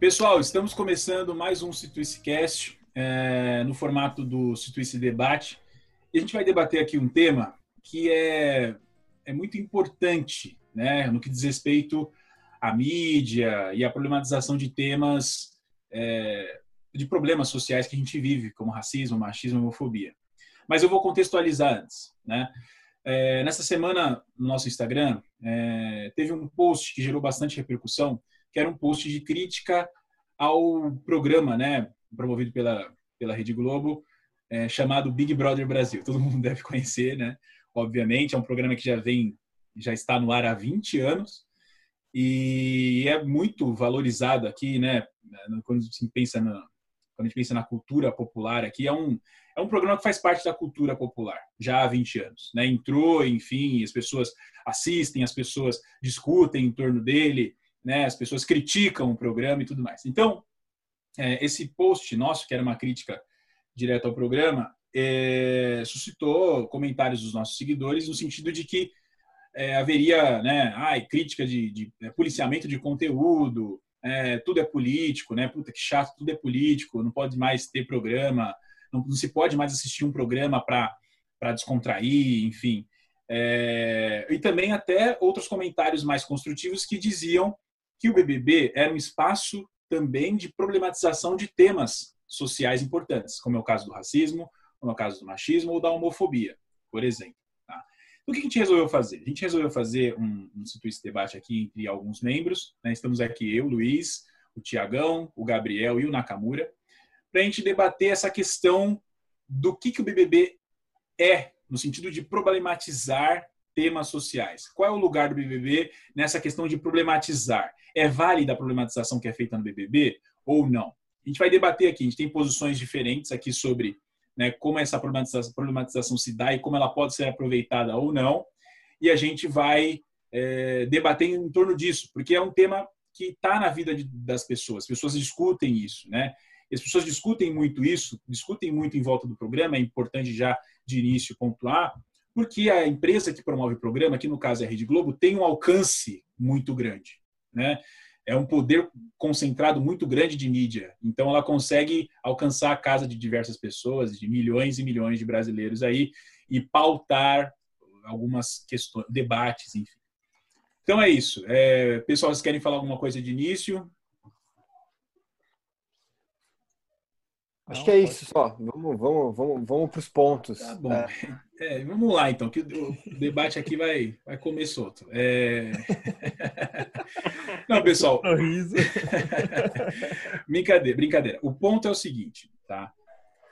Pessoal, estamos começando mais um Situicecast é, no formato do Situice Debate. E a gente vai debater aqui um tema que é, é muito importante né, no que diz respeito à mídia e à problematização de temas, é, de problemas sociais que a gente vive, como racismo, machismo homofobia. Mas eu vou contextualizar antes. Né? É, nessa semana, no nosso Instagram, é, teve um post que gerou bastante repercussão, que era um post de crítica ao programa, né, promovido pela, pela Rede Globo, é, chamado Big Brother Brasil. Todo mundo deve conhecer, né? Obviamente, é um programa que já vem, já está no ar há 20 anos e é muito valorizado aqui, né? Quando se pensa na, quando a gente pensa na cultura popular aqui, é um, é um programa que faz parte da cultura popular já há 20 anos. Né? Entrou, enfim, as pessoas assistem, as pessoas discutem em torno dele, né? as pessoas criticam o programa e tudo mais. Então, é, esse post nosso, que era uma crítica direta ao programa, é, suscitou comentários dos nossos seguidores no sentido de que é, haveria né, ai, crítica de, de é, policiamento de conteúdo, é, tudo é político, né? Puta que chato, tudo é político, não pode mais ter programa, não, não se pode mais assistir um programa para descontrair, enfim. É, e também até outros comentários mais construtivos que diziam que o BBB era um espaço também de problematização de temas sociais importantes, como é o caso do racismo, como é o caso do machismo ou da homofobia, por exemplo. Tá? Então, o que a gente resolveu fazer? A gente resolveu fazer um, um esse debate aqui entre alguns membros. Né? Estamos aqui eu, Luiz, o Tiagão, o Gabriel e o Nakamura, para a gente debater essa questão do que, que o BBB é, no sentido de problematizar temas sociais. Qual é o lugar do BBB nessa questão de problematizar? É válida a problematização que é feita no BBB ou não? A gente vai debater aqui, a gente tem posições diferentes aqui sobre né, como essa problematização, problematização, se dá e como ela pode ser aproveitada ou não, e a gente vai é, debater em torno disso, porque é um tema que está na vida de, das pessoas, as pessoas discutem isso, né? As pessoas discutem muito isso, discutem muito em volta do programa, é importante já de início pontuar, porque a empresa que promove o programa, que no caso é a Rede Globo, tem um alcance muito grande. Né? É um poder concentrado muito grande de mídia. Então, ela consegue alcançar a casa de diversas pessoas, de milhões e milhões de brasileiros aí, e pautar algumas questões, debates, enfim. Então é isso. É, pessoal, vocês querem falar alguma coisa de início? Acho que é isso só. Vamos, vamos, vamos, vamos para os pontos. Tá bom. É. É, vamos lá, então, que o debate aqui vai, vai comer solto. É... Não, pessoal. brincadeira, brincadeira. O ponto é o seguinte, tá?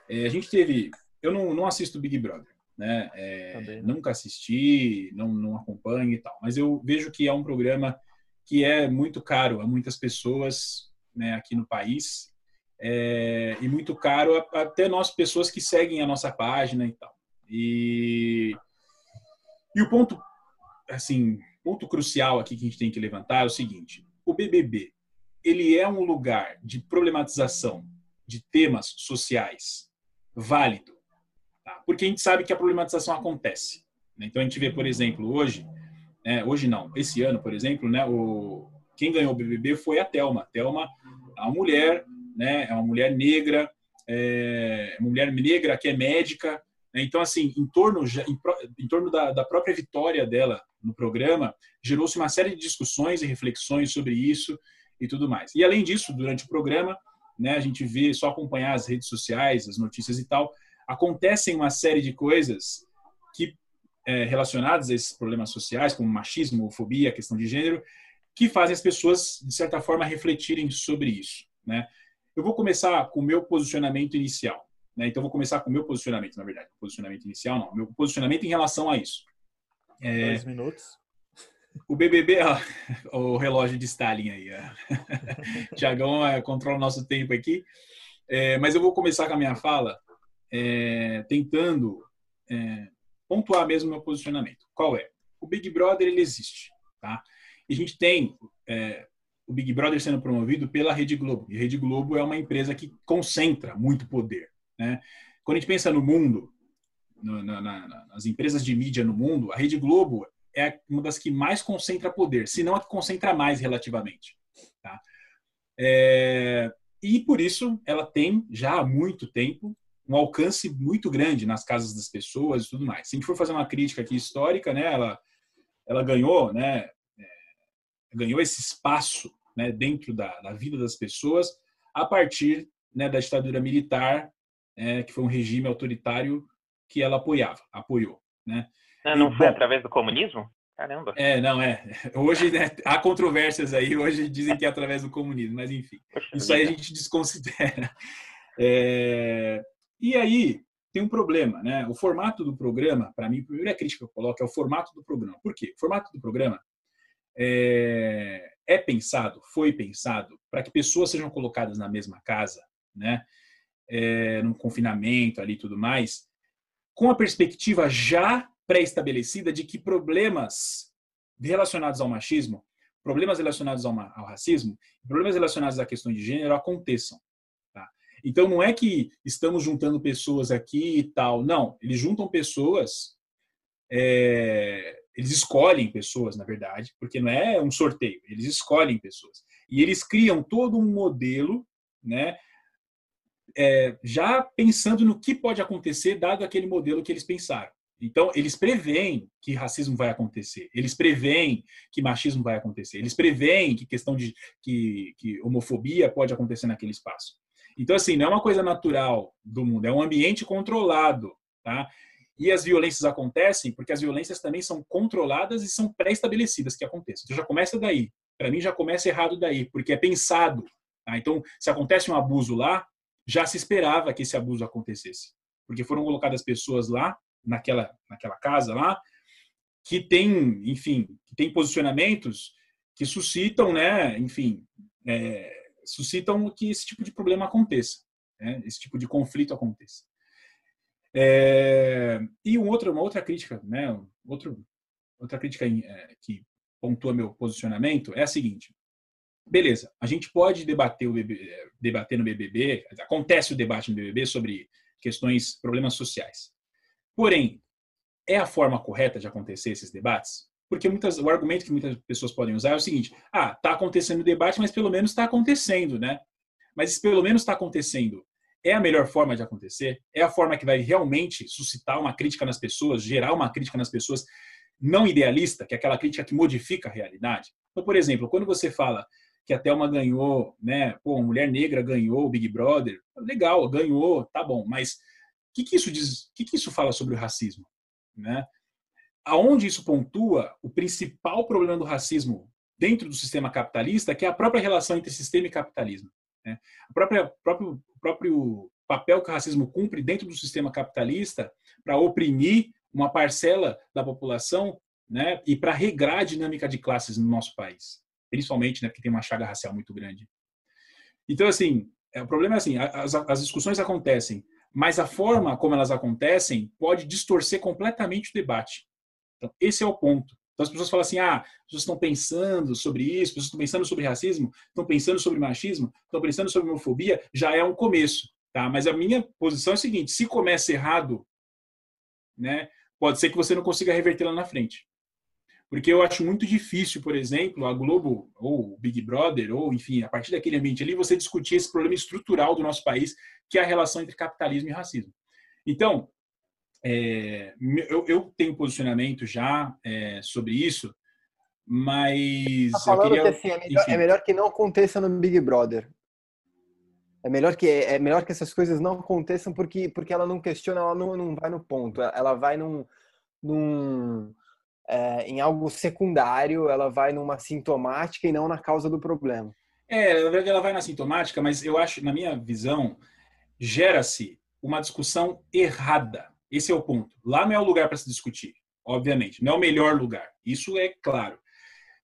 É, a gente teve. Eu não, não assisto Big Brother, né? É? Nunca assisti, não, não acompanho e tal. Mas eu vejo que é um programa que é muito caro a muitas pessoas né, aqui no país. É, e muito caro até nós, pessoas que seguem a nossa página e tal. E, e o ponto, assim, ponto crucial aqui que a gente tem que levantar é o seguinte: o BBB ele é um lugar de problematização de temas sociais válido, tá? porque a gente sabe que a problematização acontece. Né? Então a gente vê, por exemplo, hoje, né, hoje não, esse ano, por exemplo, né, o, quem ganhou o BBB foi a Telma. Telma é uma mulher, né, é uma mulher negra, é uma mulher negra que é médica? Então, assim, em torno, em, torno da, da própria vitória dela no programa, gerou-se uma série de discussões e reflexões sobre isso e tudo mais. E, além disso, durante o programa, né, a gente vê, só acompanhar as redes sociais, as notícias e tal, acontecem uma série de coisas que é, relacionadas a esses problemas sociais, como machismo, homofobia, questão de gênero, que fazem as pessoas, de certa forma, refletirem sobre isso. Né? Eu vou começar com o meu posicionamento inicial. Né? Então, vou começar com o meu posicionamento, na verdade. Posicionamento inicial, não. Meu posicionamento em relação a isso. É, Dois minutos. O BBB, ó, o relógio de Stalin aí. Tiagão é, controla o nosso tempo aqui. É, mas eu vou começar com a minha fala é, tentando é, pontuar mesmo meu posicionamento. Qual é? O Big Brother, ele existe. Tá? E a gente tem é, o Big Brother sendo promovido pela Rede Globo. E a Rede Globo é uma empresa que concentra muito poder. Né? Quando a gente pensa no mundo, no, na, na, nas empresas de mídia no mundo, a Rede Globo é uma das que mais concentra poder, se não a que concentra mais relativamente. Tá? É, e por isso ela tem já há muito tempo um alcance muito grande nas casas das pessoas e tudo mais. Se a gente for fazer uma crítica aqui histórica, né, ela, ela ganhou, né, é, ganhou esse espaço né, dentro da, da, vida das pessoas a partir né, da ditadura militar, é, que foi um regime autoritário que ela apoiava, apoiou. Né? Não, não e, foi bom, através do comunismo? Caramba. É, não, é. Hoje né, há controvérsias aí, hoje dizem que é através do comunismo, mas enfim. Poxa isso vida. aí a gente desconsidera. É, e aí tem um problema, né? O formato do programa, para mim, a primeira crítica que eu coloco é o formato do programa. Por quê? O formato do programa é, é pensado, foi pensado para que pessoas sejam colocadas na mesma casa, né? É, no confinamento ali e tudo mais, com a perspectiva já pré-estabelecida de que problemas relacionados ao machismo, problemas relacionados ao, ao racismo, problemas relacionados à questão de gênero aconteçam. Então não é que estamos juntando pessoas aqui e tal. Não, eles juntam pessoas, é, eles escolhem pessoas, na verdade, porque não é um sorteio, eles escolhem pessoas. E eles criam todo um modelo, né? É, já pensando no que pode acontecer dado aquele modelo que eles pensaram. Então, eles preveem que racismo vai acontecer, eles preveem que machismo vai acontecer, eles preveem que questão de que, que homofobia pode acontecer naquele espaço. Então, assim, não é uma coisa natural do mundo, é um ambiente controlado, tá? E as violências acontecem porque as violências também são controladas e são pré-estabelecidas que aconteçam. Então, já começa daí. Para mim, já começa errado daí, porque é pensado. Tá? Então, se acontece um abuso lá, já se esperava que esse abuso acontecesse. Porque foram colocadas pessoas lá, naquela, naquela casa lá, que tem, enfim, que tem posicionamentos que suscitam, né, enfim, é, suscitam que esse tipo de problema aconteça, né? esse tipo de conflito aconteça. É, e um outro, uma outra crítica, né? Outro, outra crítica é, que pontua meu posicionamento é a seguinte: beleza, a gente pode debater, BBB, debater no BBB, acontece o debate no BBB sobre questões, problemas sociais. Porém, é a forma correta de acontecer esses debates? Porque muitas, o argumento que muitas pessoas podem usar é o seguinte: ah, está acontecendo o debate, mas pelo menos está acontecendo, né? Mas se pelo menos está acontecendo, é a melhor forma de acontecer? É a forma que vai realmente suscitar uma crítica nas pessoas, gerar uma crítica nas pessoas não idealista, que é aquela crítica que modifica a realidade? Então, por exemplo, quando você fala que a Thelma ganhou, né? Pô, uma mulher negra ganhou o Big Brother, legal, ganhou, tá bom, mas o que, que isso diz? O que, que isso fala sobre o racismo, né? aonde isso pontua o principal problema do racismo dentro do sistema capitalista, que é a própria relação entre sistema e capitalismo. Né? O próprio, próprio, próprio papel que o racismo cumpre dentro do sistema capitalista para oprimir uma parcela da população né? e para regrar a dinâmica de classes no nosso país, principalmente né? porque tem uma chaga racial muito grande. Então, assim, é, o problema é assim, as, as discussões acontecem, mas a forma como elas acontecem pode distorcer completamente o debate. Então, esse é o ponto. Então, as pessoas falam assim: ah, as pessoas estão pensando sobre isso, as pessoas estão pensando sobre racismo, estão pensando sobre machismo, estão pensando sobre homofobia, já é um começo. Tá? Mas a minha posição é a seguinte: se começa errado, né, pode ser que você não consiga reverter lá na frente. Porque eu acho muito difícil, por exemplo, a Globo, ou o Big Brother, ou enfim, a partir daquele ambiente ali, você discutir esse problema estrutural do nosso país, que é a relação entre capitalismo e racismo. Então, é, eu, eu, tenho posicionamento já é, sobre isso, mas. Tá falando queria, que assim, é, melhor, é, melhor, que não aconteça no Big Brother. É melhor que, é melhor que essas coisas não aconteçam porque, porque ela não questiona, ela não, não vai no ponto. Ela vai num. num é, em algo secundário, ela vai numa sintomática e não na causa do problema. É, na verdade ela vai na sintomática, mas eu acho, na minha visão, gera-se uma discussão errada esse é o ponto. Lá não é o lugar para se discutir, obviamente. Não é o melhor lugar. Isso é claro.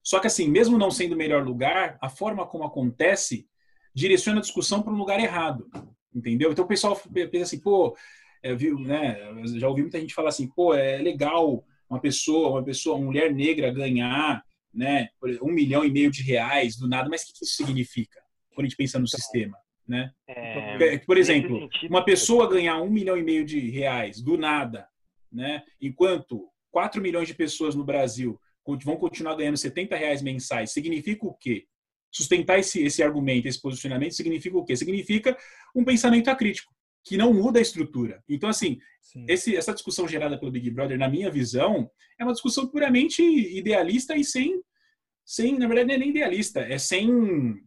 Só que, assim, mesmo não sendo o melhor lugar, a forma como acontece direciona a discussão para um lugar errado. Entendeu? Então o pessoal pensa assim, pô, é, viu, né? Já ouvi muita gente falar assim, pô, é legal uma pessoa, uma pessoa, uma mulher negra ganhar, né, um milhão e meio de reais do nada, mas o que isso significa quando a gente pensa no então, sistema? Né? É, Por exemplo, uma pessoa ganhar um milhão e meio de reais do nada, né? enquanto 4 milhões de pessoas no Brasil vão continuar ganhando 70 reais mensais, significa o quê? sustentar esse, esse argumento, esse posicionamento, significa o quê? Significa um pensamento acrítico, que não muda a estrutura. Então, assim, esse, essa discussão gerada pelo Big Brother, na minha visão, é uma discussão puramente idealista e sem, sem na verdade, não é nem idealista, é sem,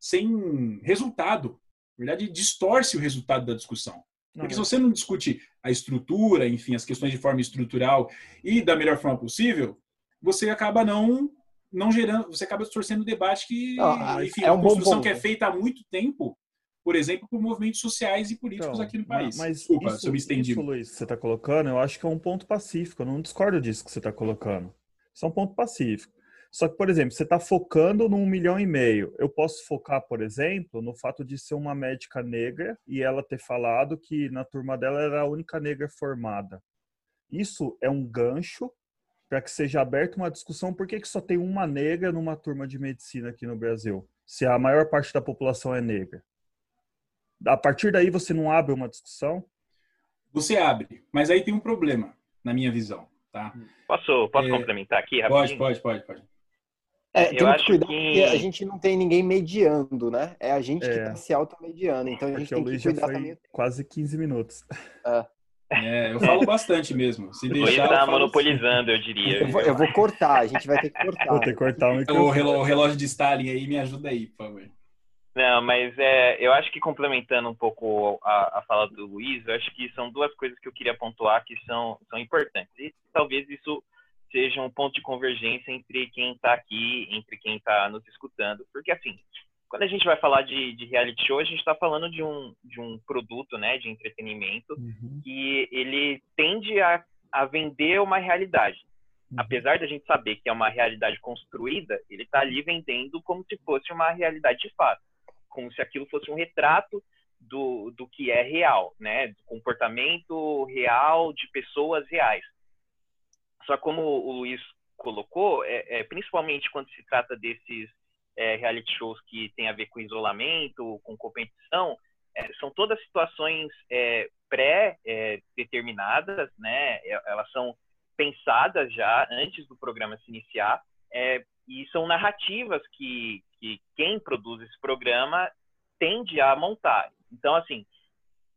sem resultado. Na verdade, distorce o resultado da discussão. Porque se você não discute a estrutura, enfim, as questões de forma estrutural e da melhor forma possível, você acaba não não gerando, você acaba distorcendo o debate que, Ah, enfim, é um uma bom construção ponto. que é feita há muito tempo, por exemplo, por movimentos sociais e políticos Então, aqui no país. Mas Desculpa isso, se eu me estendi. isso, Luiz, que você está colocando, eu acho que é um ponto pacífico. Eu não discordo disso que você está colocando. Isso é um ponto pacífico. Só que, por exemplo, você está focando num milhão e meio. Eu posso focar, por exemplo, no fato de ser uma médica negra e ela ter falado que na turma dela era a única negra formada. Isso é um gancho para que seja aberta uma discussão por que, que só tem uma negra numa turma de medicina aqui no Brasil, se a maior parte da população é negra. A partir daí você não abre uma discussão? Você abre, mas aí tem um problema, na minha visão. Tá? Posso, posso É, complementar aqui Pode, rapidinho? pode, pode, pode. É, Eu acho que cuidar que- porque a gente não tem ninguém mediando, né? É a gente que É. está se automediando. Então a gente Porque o tem que Luiz já cuidar foi também. quase 15 minutos. É, eu falo bastante mesmo. Se O Luiz deixar, eu tá falo- monopolizando, eu diria. Eu vou, eu vou cortar, a gente vai ter que cortar. Vou ter que cortar o o relógio de Stalin aí, me ajuda aí, por favor. Não, mas é, eu acho que complementando um pouco a, a fala do Luiz, eu acho que são duas coisas que eu queria pontuar que são, são importantes. E talvez isso seja um ponto de convergência entre quem está aqui, entre quem está nos escutando. Porque, assim, quando a gente vai falar de, de reality show, a gente está falando de um, de um produto né, de entretenimento Uhum. que ele tende a, a vender uma realidade. Uhum. Apesar da gente saber que é uma realidade construída, ele está ali vendendo como se fosse uma realidade de fato, como se aquilo fosse um retrato do, do que é real, né? Do comportamento real de pessoas reais. Só como o Luiz colocou, é, é, principalmente quando se trata desses é, reality shows que tem a ver com isolamento, com competição, é, são todas situações é, pré-determinadas, né? E- Elas são pensadas já antes do programa se iniciar é, e são narrativas que, que quem produz esse programa tende a montar. Então, assim,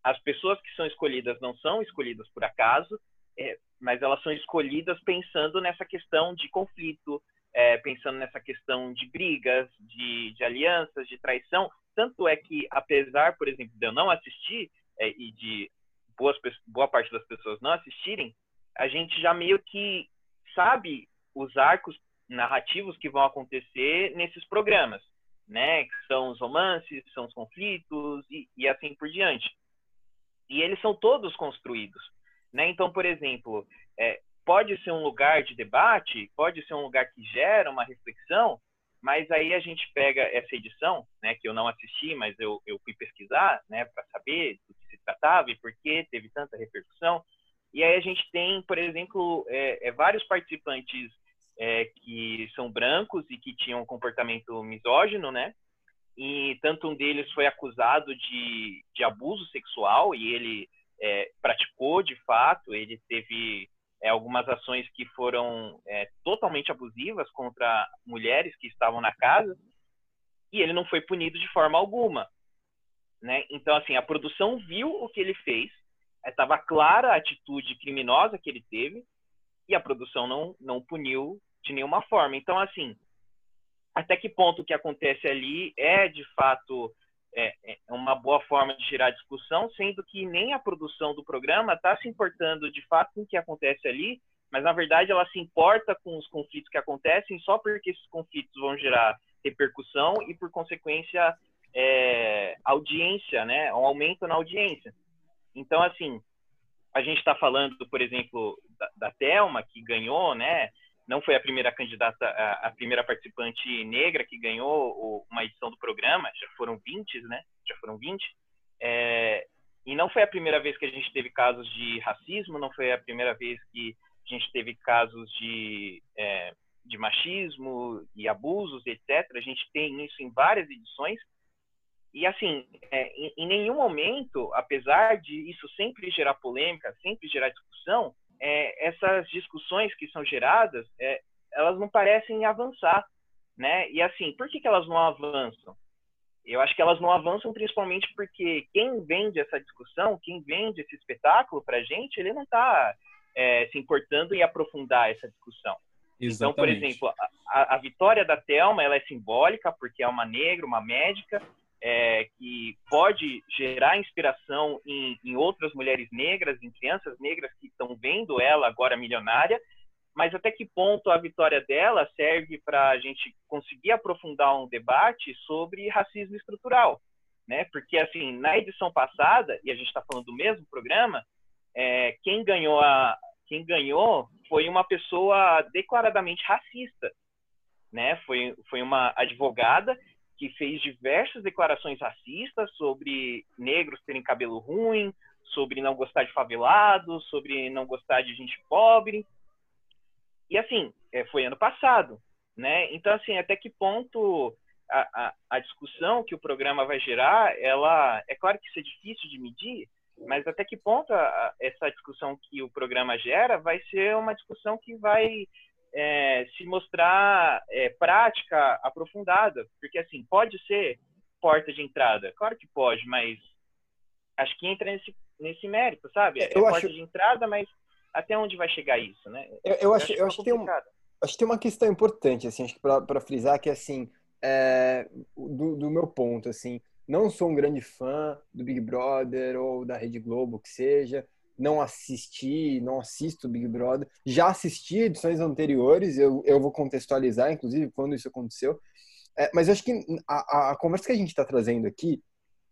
as pessoas que são escolhidas não são escolhidas por acaso, é, mas elas são escolhidas pensando nessa questão de conflito, é, pensando nessa questão de brigas, de, de alianças, de traição. Tanto é que, apesar, por exemplo, de eu não assistir é, e de boas, boa parte das pessoas não assistirem, a gente já meio que sabe os arcos narrativos que vão acontecer nesses programas, né? Que são os romances, são os conflitos e, e assim por diante. E eles são todos construídos, né? Então, por exemplo, é, pode ser um lugar de debate, pode ser um lugar que gera uma reflexão, mas aí a gente pega essa edição, né? Que eu não assisti, mas eu, eu fui pesquisar, né? Para saber do que se tratava e por que teve tanta repercussão. E aí a gente tem, por exemplo, é, é, vários participantes é, que são brancos e que tinham um comportamento misógino, né? E tanto um deles foi acusado de, de abuso sexual e ele é, praticou de fato, ele teve é, algumas ações que foram é, totalmente abusivas contra mulheres que estavam na casa e ele não foi punido de forma alguma, né? Então assim a produção viu o que ele fez, estava clara a atitude criminosa que ele teve e a produção não não puniu de nenhuma forma. Então assim até que ponto o que acontece ali é de fato é, é uma boa forma de gerar discussão, sendo que nem a produção do programa está se importando de fato com o que acontece ali, mas na verdade ela se importa com os conflitos que acontecem só porque esses conflitos vão gerar repercussão e por consequência é, audiência, né, um aumento na audiência. Então assim a gente está falando, por exemplo, da, da Telma que ganhou, né, não foi a primeira candidata, a, a, primeira participante negra que ganhou o, uma edição do programa, já foram 20, né? Já foram 20. É, e não foi a primeira vez que a gente teve casos de racismo, não foi a primeira vez que a gente teve casos de, é, de machismo e abusos, etc. A gente tem isso em várias edições. E, assim, é, em, em nenhum momento, apesar de isso sempre gerar polêmica, sempre gerar discussão, é, essas discussões que são geradas, é, elas não parecem avançar, né? E assim, por que, que elas não avançam? Eu acho que elas não avançam principalmente porque quem vende essa discussão, quem vende esse espetáculo para a gente, ele não está é, se importando em aprofundar essa discussão. Exatamente. Então, por exemplo, a, a, vitória da Thelma ela é simbólica porque é uma negra, uma médica, é, que pode gerar inspiração em, em, outras mulheres negras, em crianças negras que estão vendo ela agora milionária, mas até que ponto a vitória dela serve para a gente conseguir aprofundar um debate sobre racismo estrutural, né? Porque assim, na edição passada, e a gente está falando do mesmo programa, é, quem ganhou a quem ganhou foi uma pessoa declaradamente racista, né? Foi foi uma advogada que fez diversas declarações racistas sobre negros terem cabelo ruim, sobre não gostar de favelados, sobre não gostar de gente pobre. E assim, é, foi ano passado, né? Então, assim, até que ponto a, a, a, discussão que o programa vai gerar, ela é claro que isso é difícil de medir, mas até que ponto a, essa discussão que o programa gera vai ser uma discussão que vai é, se mostrar é, prática, aprofundada, porque assim pode ser porta de entrada, claro que pode, mas acho que entra nesse nesse mérito, sabe? É, é porta acho... de entrada, mas até onde vai chegar isso, né? Eu, eu acho, eu acho que tem um, acho que tem uma questão importante, assim, acho que para frisar que assim, é, do, do, meu ponto, assim, não sou um grande fã do Big Brother ou da Rede Globo, que seja, não assisti, não assisto Big Brother, já assisti edições anteriores, eu, eu vou contextualizar, inclusive, quando isso aconteceu, é, mas eu acho que a, a conversa que a gente está trazendo aqui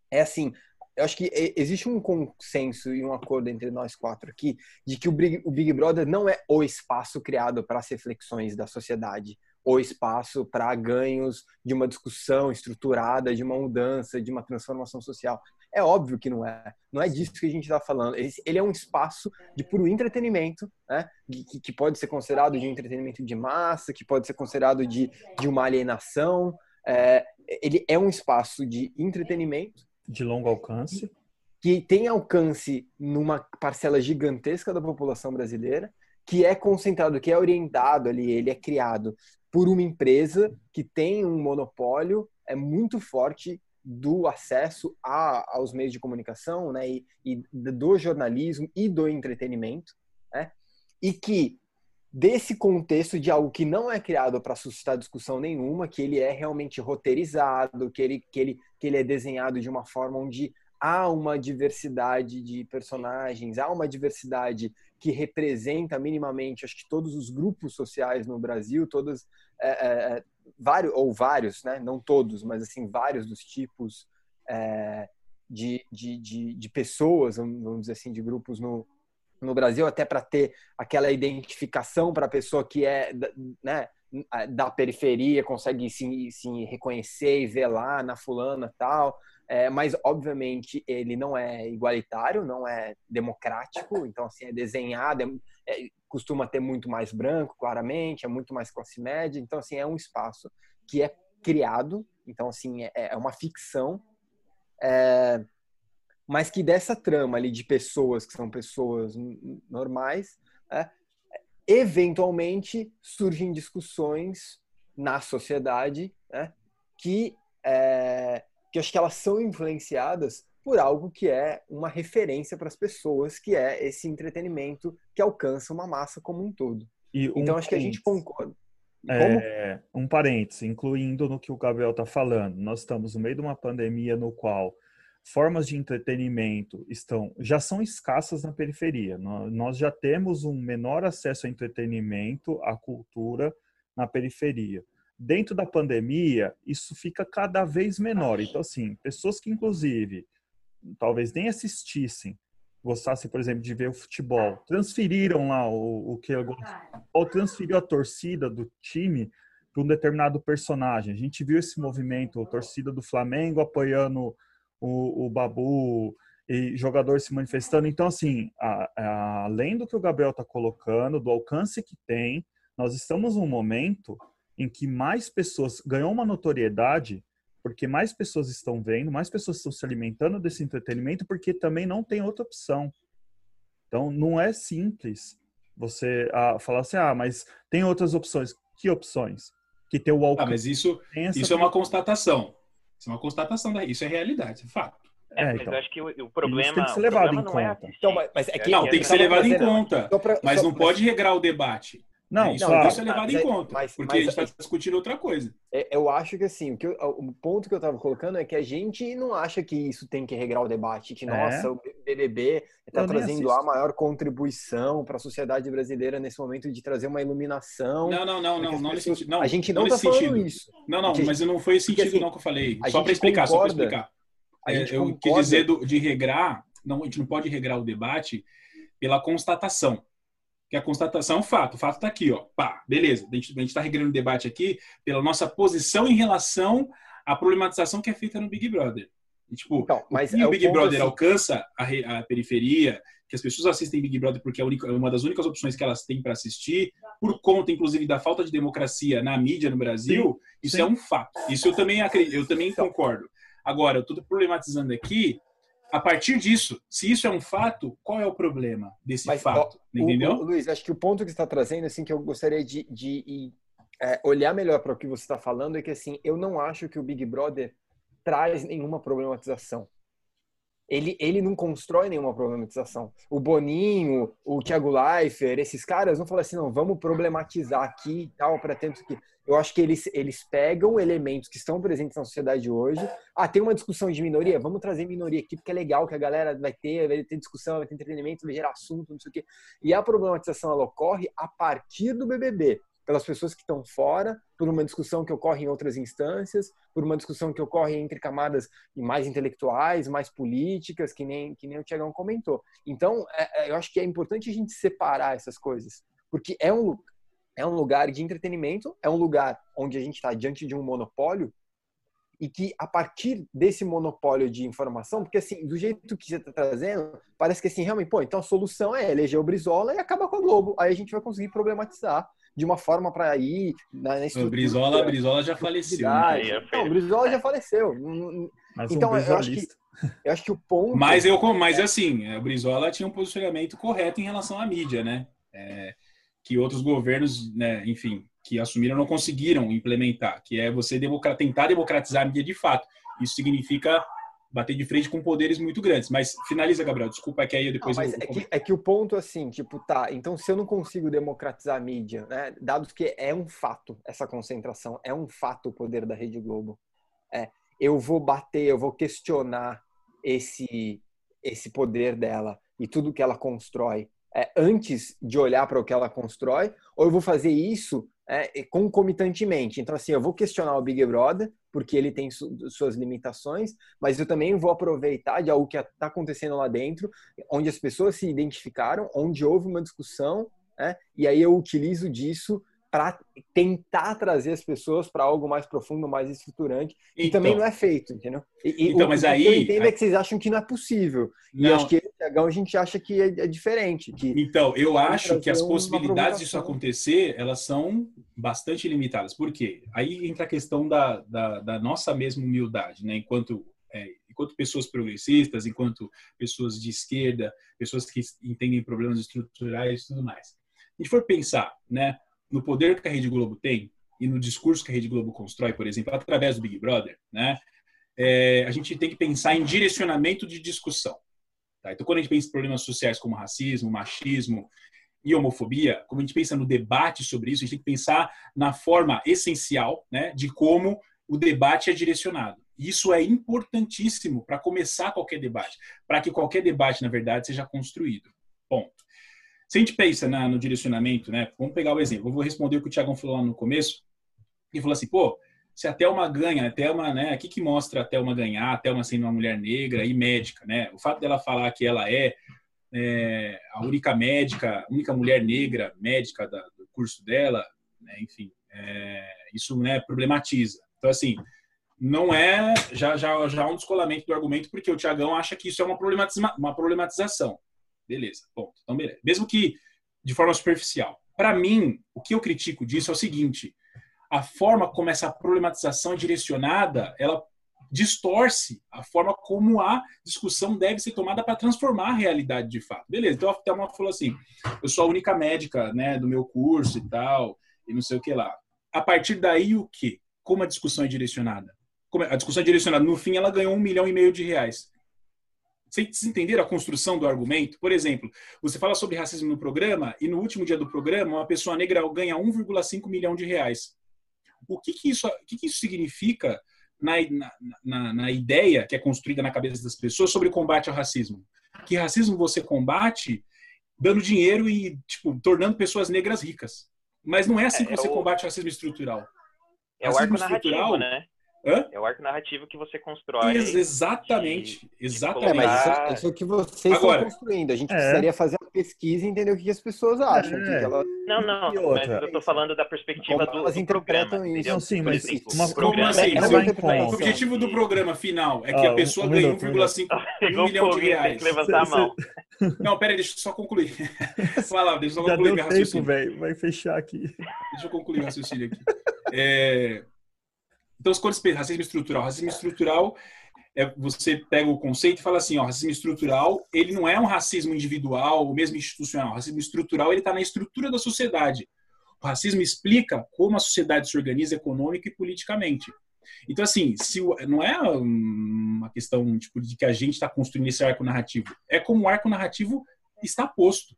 é assim, eu acho que existe um consenso e um acordo entre nós quatro aqui de que o Big, o Big Brother não é o espaço criado para as reflexões da sociedade, o espaço para ganhos de uma discussão estruturada, de uma mudança, de uma transformação social. É óbvio que não é. Não é disso que a gente está falando. Ele é um espaço de puro entretenimento, né? que, que pode ser considerado de entretenimento de massa, que pode ser considerado de, de uma alienação. É, ele é um espaço de entretenimento de longo alcance. Que tem alcance numa parcela gigantesca da população brasileira, que é concentrado, que é orientado ali, ele é criado por uma empresa que tem um monopólio é muito forte do acesso a, aos meios de comunicação, né, e, e, do jornalismo e do entretenimento, né, e que desse contexto de algo que não é criado para suscitar discussão nenhuma, que ele é realmente roteirizado, que ele, que, ele, que ele é desenhado de uma forma onde há uma diversidade de personagens, há uma diversidade que representa minimamente, acho que todos os grupos sociais no Brasil, todos, é, é, é, vários, ou vários, né? não todos, mas assim, vários dos tipos é, de, de, de, de pessoas, vamos dizer assim, de grupos no, no Brasil, até para ter aquela identificação para a pessoa que é né, da periferia, consegue se, se reconhecer e ver lá na fulana tal. É, mas, obviamente, ele não é igualitário, não é democrático, então, assim, é desenhado, é, é, costuma ter muito mais branco, claramente, é muito mais classe média, então, assim, é um espaço que é criado, então, assim, é, é uma ficção, é, mas que dessa trama ali de pessoas que são pessoas normais, é, eventualmente surgem discussões na sociedade né, que, é, que acho que elas são influenciadas por algo que é uma referência para as pessoas, que é esse entretenimento que alcança uma massa como um todo. Um então acho que a gente concorda. É, um parênteses, incluindo no que o Gabriel está falando. Nós estamos no meio de uma pandemia no qual formas de entretenimento estão já são escassas na periferia. Nós já temos um menor acesso a entretenimento, à cultura na periferia. Dentro da pandemia, isso fica cada vez menor. Então, assim, pessoas que, inclusive, talvez nem assistissem, gostassem, por exemplo, de ver o futebol, transferiram lá o, o que ou transferiu a torcida do time para um determinado personagem. A gente viu esse movimento, a torcida do Flamengo apoiando o, o Babu e jogador se manifestando. Então, assim, a, a, além do que o Gabriel está colocando, do alcance que tem, nós estamos num momento em que mais pessoas ganhou uma notoriedade porque mais pessoas estão vendo, mais pessoas estão se alimentando desse entretenimento, porque também não tem outra opção. Então, não é simples você ah, falar assim, ah, mas tem outras opções. Que opções? que ter o Ah, alcance. mas isso, tem isso é uma constatação. Isso é uma constatação, da, isso é realidade, é fato. É, É, mas então. eu acho que o, o problema. tem que ser levado em é conta. Então, mas- mas é que- Não, acho tem que é- ser levado em conta, pra- mas só- não pode regrar o debate. Não, isso, claro. isso é levado Mas em é- conta, mas- porque mas- a gente está discutindo outra coisa. É, Eu acho que assim, o, que eu- o ponto que eu tava colocando é que a gente não acha que isso tem que regrar o debate, que, É. nossa, o BBB está trazendo a maior contribuição para a sociedade brasileira nesse momento de trazer uma iluminação. Não, não, não, não, as não nesse pessoas- sentido. Não, a gente não, não tá nesse falando sentido. isso. Não, não, mas não foi esse porque, sentido assim, não que eu falei. Só para explicar, só para concorda- explicar. A É, gente eu quis concorda- dizer do- de regrar, não, a gente não pode regrar o debate pela constatação. Que a constatação é um fato, o fato está aqui, ó. Pá, beleza. A gente está regrando o debate aqui pela nossa posição em relação à problematização que é feita no Big Brother. E, tipo, Então, mas e é o o Big Brother assim, alcança a, re- a periferia, que as pessoas assistem Big Brother porque é única- é uma das únicas opções que elas têm para assistir, por conta, inclusive, da falta de democracia na mídia no Brasil, isso sim. é um fato. Isso eu também acredito, eu também Então. concordo. Agora, eu estou problematizando aqui, a partir disso, se isso é um fato, qual é o problema desse Mas, fato? O- entendeu? o- Luiz, acho que o ponto que você está trazendo, assim, que eu gostaria de, de- de, é, olhar melhor para o que você está falando, é que, assim, eu não acho que o Big Brother traz nenhuma problematização. Ele, ele não constrói nenhuma problematização. O Boninho, o Thiago Leifert, esses caras não falam assim, não, vamos problematizar aqui e tal, para tanto que... Eu acho que eles, eles pegam elementos que estão presentes na sociedade hoje. Ah, tem uma discussão de minoria? Vamos trazer minoria aqui, porque é legal que a galera vai ter, vai ter discussão, vai ter entretenimento, vai gerar assunto, não sei o quê. E a problematização ela ocorre a partir do BBB, pelas pessoas que estão fora, por uma discussão que ocorre em outras instâncias, por uma discussão que ocorre entre camadas mais intelectuais, mais políticas, que nem, que nem o Tiagão comentou. Então, é- é, eu acho que é importante a gente separar essas coisas, porque é um, é um lugar de entretenimento, é um lugar onde a gente está diante de um monopólio, e que a partir desse monopólio de informação, porque assim, do jeito que você está trazendo, parece que assim, realmente, pô, então a solução é eleger o Brizola e acabar com a Globo. Aí a gente vai conseguir problematizar de uma forma para ir na, na O Brizola, Brizola já faleceu. né? é Não, o Brizola já faleceu. Mas Então, um eu acho que-. Eu acho que o ponto. Mas eu, mas assim, o Brizola tinha um posicionamento correto em relação à mídia, né? É, que outros governos, né, enfim, que assumiram não conseguiram implementar, que é você tentar democratizar a mídia de fato. Isso significa bater de frente com poderes muito grandes. Mas finaliza, Gabriel. Desculpa é que aí eu Não, depois mas eu, é, que, é que o ponto, assim, tipo, tá, então se eu não consigo democratizar a mídia, né, dados que é um fato essa concentração, é um fato o poder da Rede Globo, é, eu vou bater, eu vou questionar esse, esse poder dela e tudo que ela constrói é, antes de olhar para o que ela constrói, ou eu vou fazer isso é, concomitantemente. Então, assim, eu vou questionar o Big Brother, porque ele tem su suas limitações, mas eu também vou aproveitar de algo que está acontecendo lá dentro, onde as pessoas se identificaram, onde houve uma discussão, né? e aí eu utilizo disso para tentar trazer as pessoas para algo mais profundo, mais estruturante, e também não é feito, entendeu? E, Então, o, mas o que aí- eu entendo é que vocês acham que não é possível. E Não. acho que a gente acha que é, é diferente. Que Então, eu acho que as possibilidades disso acontecer, elas são bastante limitadas. Por quê? Aí entra a questão da, da, da nossa mesma humildade, né? Enquanto, é, enquanto pessoas progressistas, enquanto pessoas de esquerda, pessoas que entendem problemas estruturais e tudo mais. Se a gente for pensar, né, no poder que a Rede Globo tem e no discurso que a Rede Globo constrói, por exemplo, através do Big Brother, né, é, a gente tem que pensar em direcionamento de discussão. Tá? Então, quando a gente pensa em problemas sociais como racismo, machismo e homofobia, quando a gente pensa no debate sobre isso, a gente tem que pensar na forma essencial né, de como o debate é direcionado. Isso é importantíssimo para começar qualquer debate, para que qualquer debate, na verdade, seja construído. Ponto. Se a gente pensa na, no direcionamento, né, vamos pegar o exemplo. Eu vou responder o que o Tiagão falou lá no começo. Ele falou assim, pô, se a Thelma ganha, a Thelma, né, o que, que mostra a Thelma ganhar, a Thelma sendo uma mulher negra e médica, né? O fato dela falar que ela é, é, a única médica, única mulher negra médica da, do curso dela, né, enfim, é, isso né, problematiza. Então, assim, não é já, já, já um descolamento do argumento, porque o Tiagão acha que isso é uma, problematiza, uma problematização. Beleza, ponto. Então, beleza. Mesmo que de forma superficial. Para mim, o que eu critico disso é o seguinte: a forma como essa problematização é direcionada, ela distorce a forma como a discussão deve ser tomada para transformar a realidade de fato. Beleza, então a Thelma falou assim: eu sou a única médica né, do meu curso e tal, e não sei o que lá. a partir daí o quê? Como a discussão é direcionada? Como a discussão é direcionada, no fim ela ganhou um milhão e meio de reais. Vocês entenderam a construção do argumento? Por exemplo, você fala sobre racismo no programa e no último dia do programa uma pessoa negra ganha 1,5 milhão de reais. O que, que, isso, o que, que isso significa na, na, na, ideia que é construída na cabeça das pessoas sobre combate ao racismo? Que racismo você combate dando dinheiro e tipo, tornando pessoas negras ricas. Mas não é assim que é, você é o... combate o racismo estrutural. É racismo o arco narrativo, né? Hã? É o arco narrativo que você constrói. exatamente. De, exatamente. De colocar... é, mas isso, é o que vocês Agora, estão construindo. A gente é. precisaria fazer uma pesquisa e entender o que as pessoas acham. É. Elas... Não, não. Mas eu estou falando da perspectiva Como do, elas interpretam programa, isso. Não, sim, mas exemplo, uma, como assim? o objetivo do programa final é que ah, a pessoa um ganhe 1,5 um milhão de reais. Tem que levantar a mão. Não, pera aí, deixa eu só concluir. Vai lá, deixa eu só concluir meu raciocínio. Tempo, Vai fechar aqui. Deixa eu concluir o raciocínio aqui. É... Então, você pensa racismo estrutural, racismo estrutural é você pega o conceito e fala assim, ó, racismo estrutural, ele não é um racismo individual ou mesmo institucional. O racismo estrutural, ele está na estrutura da sociedade. O racismo explica como a sociedade se organiza econômica e politicamente. Então, assim, se não é uma questão tipo, de que a gente está construindo esse arco narrativo, é como o arco narrativo está posto.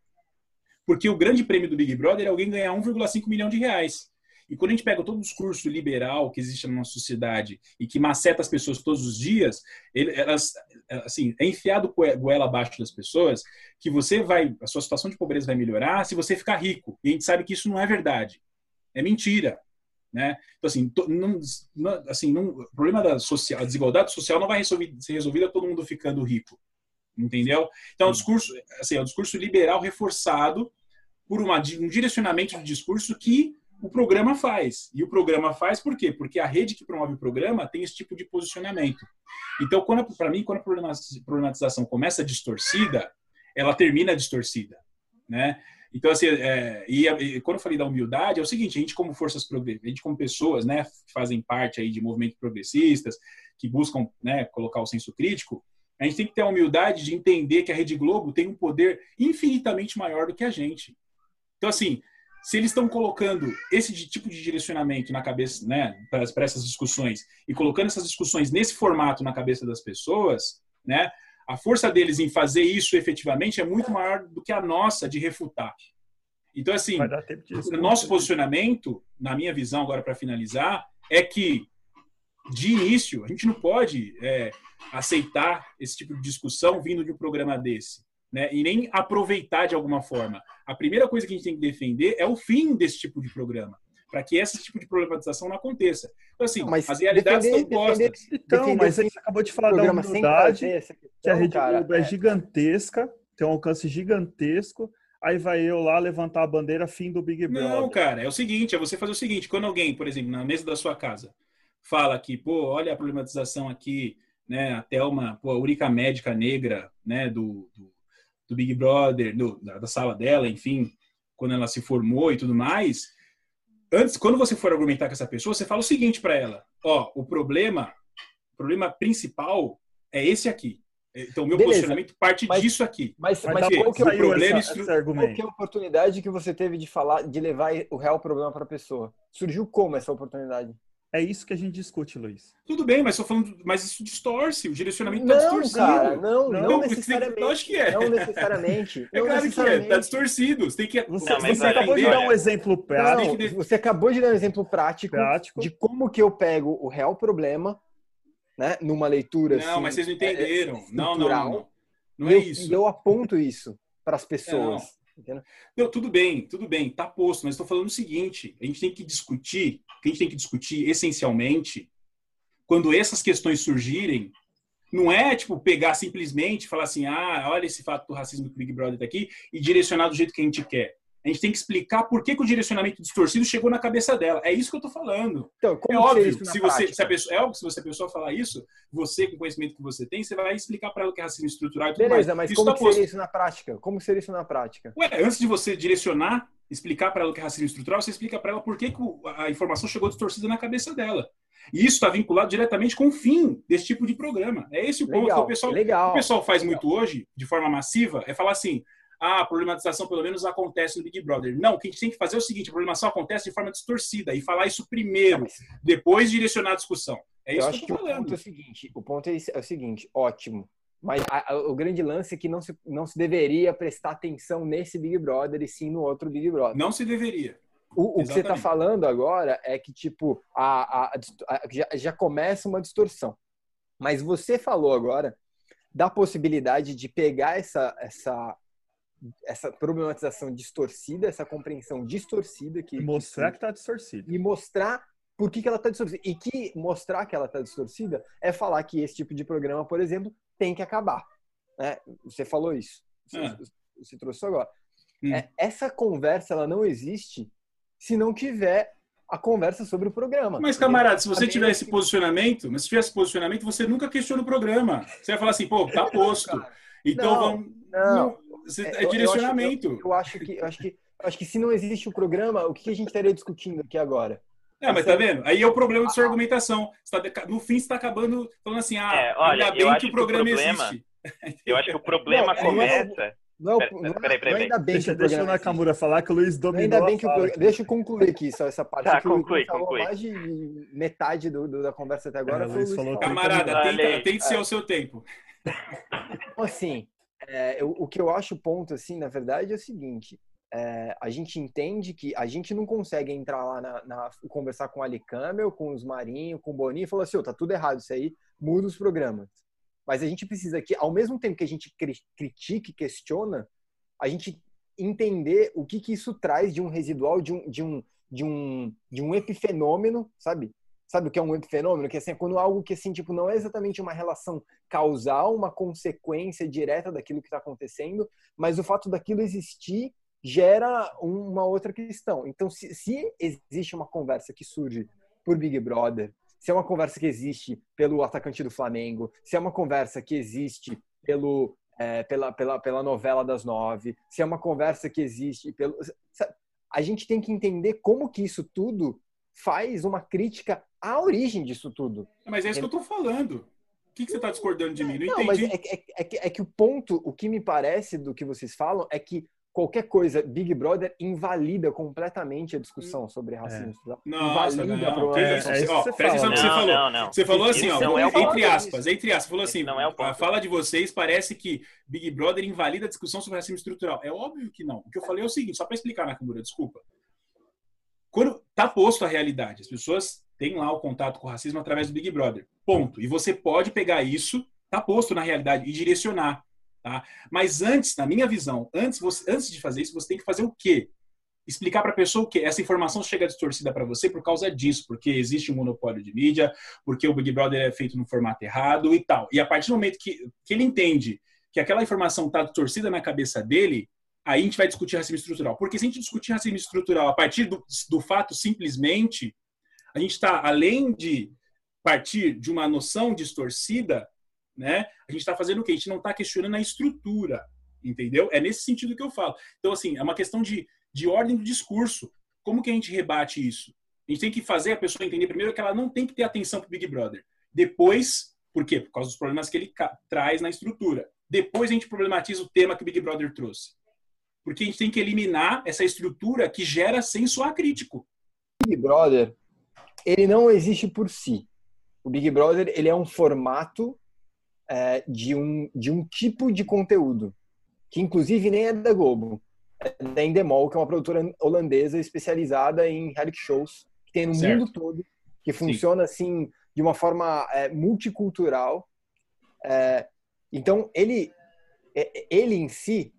Porque o grande prêmio do Big Brother é alguém ganhar 1,5 milhão de reais. E quando a gente pega todo o discurso liberal que existe na nossa sociedade e que maceta as pessoas todos os dias, ele, elas, assim, é enfiado goela abaixo das pessoas que você vai, a sua situação de pobreza vai melhorar se você ficar rico. E a gente sabe que isso não é verdade. É mentira. Né? Então, assim, não, não, assim não, o problema da social, a desigualdade social não vai resolver, ser resolvida todo mundo ficando rico. Entendeu? Então, é um discurso, assim, é um discurso liberal reforçado por uma, um direcionamento de discurso que o programa faz. E o programa faz por quê? Porque a rede que promove o programa tem esse tipo de posicionamento. Então, para mim, quando a problematização começa distorcida, ela termina distorcida, né? Então, assim, é, e, e, quando eu falei da humildade, é o seguinte, a gente como forças progressistas, a gente como pessoas, né, que fazem parte aí de movimentos progressistas, que buscam, né, colocar o senso crítico, a gente tem que ter a humildade de entender que a Rede Globo tem um poder infinitamente maior do que a gente. Então, assim, se eles estão colocando esse tipo de direcionamento na cabeça, né, para, essas discussões e colocando essas discussões nesse formato na cabeça das pessoas, né, a força deles em fazer isso efetivamente é muito maior do que a nossa de refutar. Então, assim, o nosso posicionamento, na minha visão, agora para finalizar, é que, de início, a gente não pode é, aceitar esse tipo de discussão vindo de um programa desse né? E nem aproveitar de alguma forma. A primeira coisa que a gente tem que defender é o fim desse tipo de programa, para que esse tipo de problematização não aconteça. Então, assim, não, as realidades defender, estão postas. Então, mas você acabou de falar da humildade, que a Rede cara, é, é gigantesca, tem um alcance gigantesco, aí vai eu lá levantar a bandeira fim do Big Brother. Não, cara, é o seguinte, é você fazer o seguinte, quando alguém, por exemplo, na mesa da sua casa, fala que, pô, olha a problematização aqui, né, até uma pô, a única médica negra, né, do, do do Big Brother, da, da, sala dela, enfim, quando ela se formou e tudo mais. Antes, quando você for argumentar com essa pessoa, você fala o seguinte para ela: ó, o problema, o problema principal é esse aqui. Então, o meu Beleza, posicionamento parte mas, disso aqui. Mas, mas qual que é o problema essa, argumento? Qual que é a oportunidade que você teve de falar, de levar o real problema para a pessoa? Surgiu como essa oportunidade? É isso que a gente discute, Luiz. Tudo bem, mas falando, mas isso distorce, o direcionamento está distorcido. Cara, não, não, não necessariamente. Eu acho que é. Não necessariamente. É claro que é, está distorcido. Você tem que. Você, não, você acabou de dar um exemplo prático. Não, você acabou de dar um exemplo prático, prático, de como que eu pego o real problema, né, numa leitura. Não, assim, mas vocês não entenderam. É, não, não, não, não. Não é isso. E eu aponto isso para as pessoas. Não. Não, tudo bem, tudo bem, tá posto, mas estou falando o seguinte: a gente tem que discutir, que a gente tem que discutir essencialmente, quando essas questões surgirem, não é tipo pegar simplesmente falar assim, ah, olha esse fato do racismo que o Big Brother tá aqui e direcionar do jeito que a gente quer. A gente tem que explicar por que, que o direcionamento distorcido chegou na cabeça dela. É isso que eu estou falando. Então, é óbvio, se você, se a pessoa, é óbvio que se a pessoa falar isso, você, com o conhecimento que você tem, você vai explicar para ela que é racismo estrutural e tudo Beleza, mais. mas isso como tá seria isso na prática? Como seria isso na prática? Ué, antes de você direcionar, explicar para ela o que é racismo estrutural, você explica para ela por que, que a informação chegou distorcida na cabeça dela. E isso está vinculado diretamente com o fim desse tipo de programa. É esse o ponto legal, que o pessoal, legal, o pessoal faz legal. muito hoje, de forma massiva, é falar assim: ah, a problematização pelo menos acontece no Big Brother. Não, o que a gente tem que fazer é o seguinte: a problematização acontece de forma distorcida e falar isso primeiro, depois direcionar a discussão. É isso eu acho que eu tô falando. o ponto é o seguinte: o ponto é, é o seguinte, ótimo. Mas a, a, o grande lance é que não se, não se deveria prestar atenção nesse Big Brother e sim no outro Big Brother. Não se deveria. O, o que você está falando agora é que, tipo, a, já, já começa uma distorção. Mas você falou agora da possibilidade de pegar essa, essa, essa problematização distorcida, essa compreensão distorcida que mostrar que está distorcida e mostrar por que, que ela está distorcida e que mostrar que ela está distorcida é falar que esse tipo de programa, por exemplo, tem que acabar. Né? Você falou isso, você, é. você trouxe agora. Hum. É, essa conversa ela não existe se não tiver a conversa sobre o programa. Mas, camarada, se você tiver esse posicionamento, mas se tiver esse posicionamento, você nunca questiona o programa. Você vai falar assim, pô, tá posto. Então não, vamos. Não, é, direcionamento. Eu, eu, acho que, eu acho que, eu acho que se não existe o programa, o que a gente estaria discutindo aqui agora? É, mas tá vendo? Aí é o problema da sua argumentação. Tá, no fim, você está acabando falando assim, ah, é, olha, ainda bem que o programa, que o problema existe. Eu acho que o problema não, começa não, peraí, peraí, peraí. Ainda bem deixa, que o deixa o Nakamura falar que o Luiz dominou ainda bem que o programa... Deixa eu concluir aqui só essa parte. Tá, conclui, conclui. Mais de metade do, do, da conversa até agora é, foi o Luiz falou. Camarada, tenta, tente ser o seu tempo. Assim, é, eu, o que eu acho ponto, assim, na verdade, é o seguinte. É, a gente entende que a gente não consegue entrar lá na, na conversar com o Ali Camel, com os Marinho, com o Boninho e falar assim, oh, tá tudo errado isso aí, muda os programas. Mas a gente precisa que, ao mesmo tempo que a gente critique, questiona, a gente entender o que, que isso traz de um residual, de um, de um, de um, de um epifenômeno, sabe? Sabe o que é um epifenômeno? Que assim, é quando algo que assim, tipo, não é exatamente uma relação causal, uma consequência direta daquilo que está acontecendo, mas o fato daquilo existir gera uma outra questão. Então, se, se existe uma conversa que surge por Big Brother, se é uma conversa que existe pelo atacante do Flamengo, se é uma conversa que existe pelo, é, pela, pela, pela novela das nove, se é uma conversa que existe pelo. A gente tem que entender como que isso tudo faz uma crítica à origem disso tudo. Mas é isso que eu estou falando. O que, que você está discordando de mim? Não, não entendi. mas é, é, é, que, é que o ponto, o que me parece do que vocês falam é que qualquer coisa, Big Brother invalida completamente a discussão hum. sobre racismo é. Nossa, invalida não, a é, é ó, Presta atenção no que você falou. Não, não. Você falou assim, ó, é entre aspas, entre aspas, falou assim, não é a fala de vocês parece que Big Brother invalida a discussão sobre racismo estrutural. É óbvio que não. O que eu falei é o seguinte, só para explicar, Nakamura, desculpa. Quando tá posto a realidade, as pessoas têm lá o contato com o racismo através do Big Brother. Ponto. E você pode pegar isso, tá posto na realidade, e direcionar. Tá? Mas antes, na minha visão, antes, você, antes de fazer isso, você tem que fazer o quê? Explicar para a pessoa o que essa informação chega distorcida para você por causa disso, porque existe um monopólio de mídia, porque o Big Brother é feito no formato errado e tal. E a partir do momento que, que ele entende que aquela informação está distorcida na cabeça dele, aí a gente vai discutir racismo estrutural. Porque se a gente discutir racismo estrutural a partir do, do fato simplesmente, a gente está, além de partir de uma noção distorcida, né? A gente está fazendo o quê? A gente não está questionando a estrutura, entendeu? É nesse sentido que eu falo. Então, assim, é uma questão de, de ordem do discurso. Como que a gente rebate isso? A gente tem que fazer a pessoa entender primeiro que ela não tem que ter atenção para Big Brother. Depois, por quê? Por causa dos problemas que ele traz na estrutura. Depois a gente problematiza o tema que o Big Brother trouxe. Porque a gente tem que eliminar essa estrutura que gera senso acrítico. Big Brother, ele não existe por si. O Big Brother, ele é um formato é, de, um, de um tipo de conteúdo, que inclusive nem é da Globo, é da Endemol, que é uma produtora holandesa especializada em reality shows, que tem no certo. mundo todo, que funciona Sim. assim de uma forma é, multicultural. É, então, ele, é, ele em si,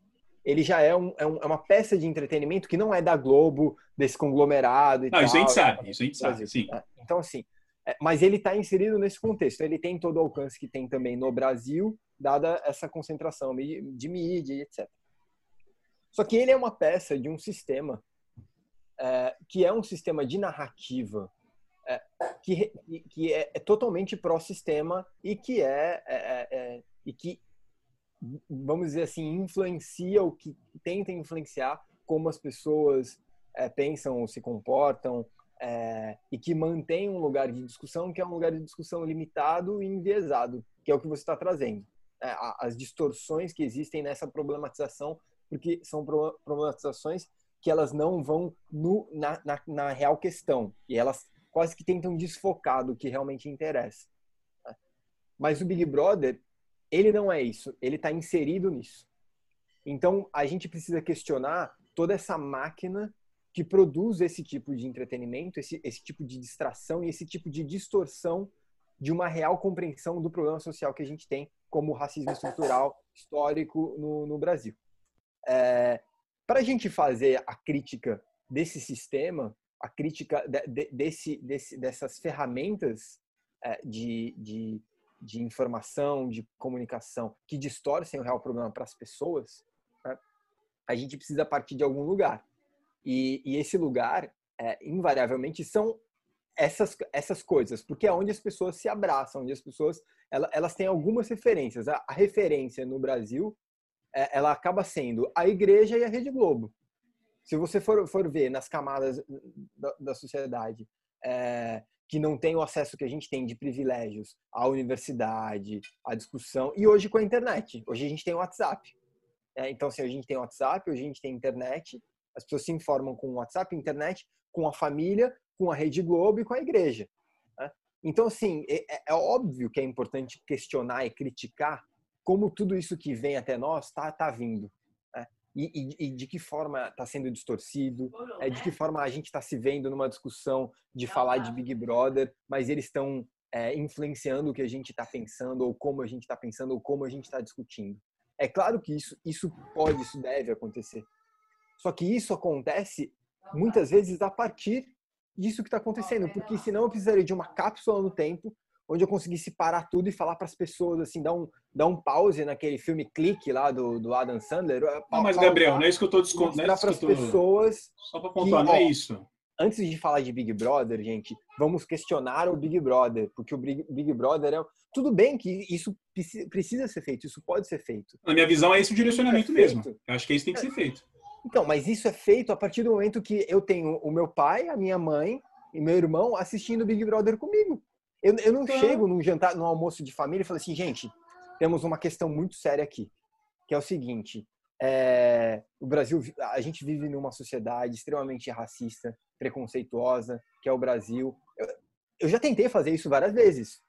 ele já é, um, é, um, é, uma peça de entretenimento que não é da Globo, desse conglomerado e não, tal. Isso a gente sabe, isso a gente sabe, sim. É, então, assim, é, mas ele está inserido nesse contexto. Ele tem todo o alcance que tem também no Brasil, dada essa concentração de mídia, etc. Só que ele é uma peça de um sistema é, que é um sistema de narrativa é, que, que é, é totalmente pró-sistema e que é, é, é, e que vamos dizer assim influencia ou que tenta influenciar como as pessoas pensam ou se comportam é, e que mantém um lugar de discussão que é um lugar de discussão limitado e enviesado, que é o que você está trazendo. É, as distorções que existem nessa problematização porque são problematizações que elas não vão no, na, na, na, real questão e elas quase que tentam desfocar do que realmente interessa. Né? Mas o Big Brother, ele não é isso, ele está inserido nisso. Então a gente precisa questionar toda essa máquina que produz esse tipo de entretenimento, esse, esse tipo de distração e esse tipo de distorção de uma real compreensão do problema social que a gente tem como racismo estrutural histórico no, no Brasil. É, Para a gente fazer a crítica desse sistema, a crítica de, de, desse, desse, dessas ferramentas é, de, de, de, informação, de comunicação que distorcem o real problema para as pessoas, né, a gente precisa partir de algum lugar. E, e esse lugar, é, invariavelmente, são essas, essas coisas, porque é onde as pessoas se abraçam, onde as pessoas elas, elas têm algumas referências. A, a referência no Brasil, é, ela acaba sendo a igreja e a Rede Globo. Se você for, for ver nas camadas da, da sociedade é, que não tem o acesso que a gente tem de privilégios à universidade, à discussão, e hoje com a internet. Hoje a gente tem o WhatsApp. É, então, se a gente tem o WhatsApp, hoje a gente tem internet, as pessoas se informam com o WhatsApp, internet, com a família, com a Rede Globo e com a igreja. Né? Então, assim, é, é, é, óbvio que é importante questionar e criticar como tudo isso que vem até nós está tá vindo. Né? E, e, e, de que forma está sendo distorcido, é, de que forma a gente está se vendo numa discussão de falar de Big Brother, mas eles estão é, influenciando o que a gente está pensando, ou como a gente está pensando, ou como a gente está discutindo. É claro que isso, isso pode, isso deve acontecer. Só que isso acontece muitas vezes a partir isso que está acontecendo, porque senão eu precisaria de uma cápsula no tempo onde eu conseguisse parar tudo e falar para as pessoas, assim, dar um, dar um pause naquele filme Clique lá do, do Adam Sandler. Não, mas Gabriel, não é isso que eu estou descontando. Mostrar para as pessoas. Só para pontuar, que, não é isso. Antes de falar de Big Brother, gente, vamos questionar o Big Brother, porque o Big, Brother é. Tudo bem que isso precisa ser feito, isso pode ser feito. Na minha visão, é esse o direcionamento é mesmo. Eu acho que é isso tem que ser feito. Então, mas isso é feito a partir do momento que eu tenho o meu pai, a minha mãe e meu irmão assistindo Big Brother comigo. Eu, eu não chego num jantar, num almoço de família e falo assim, gente, temos uma questão muito séria aqui, que é o seguinte: é, o Brasil, a gente vive numa sociedade extremamente racista, preconceituosa, que é o Brasil. Eu, eu já tentei fazer isso várias vezes.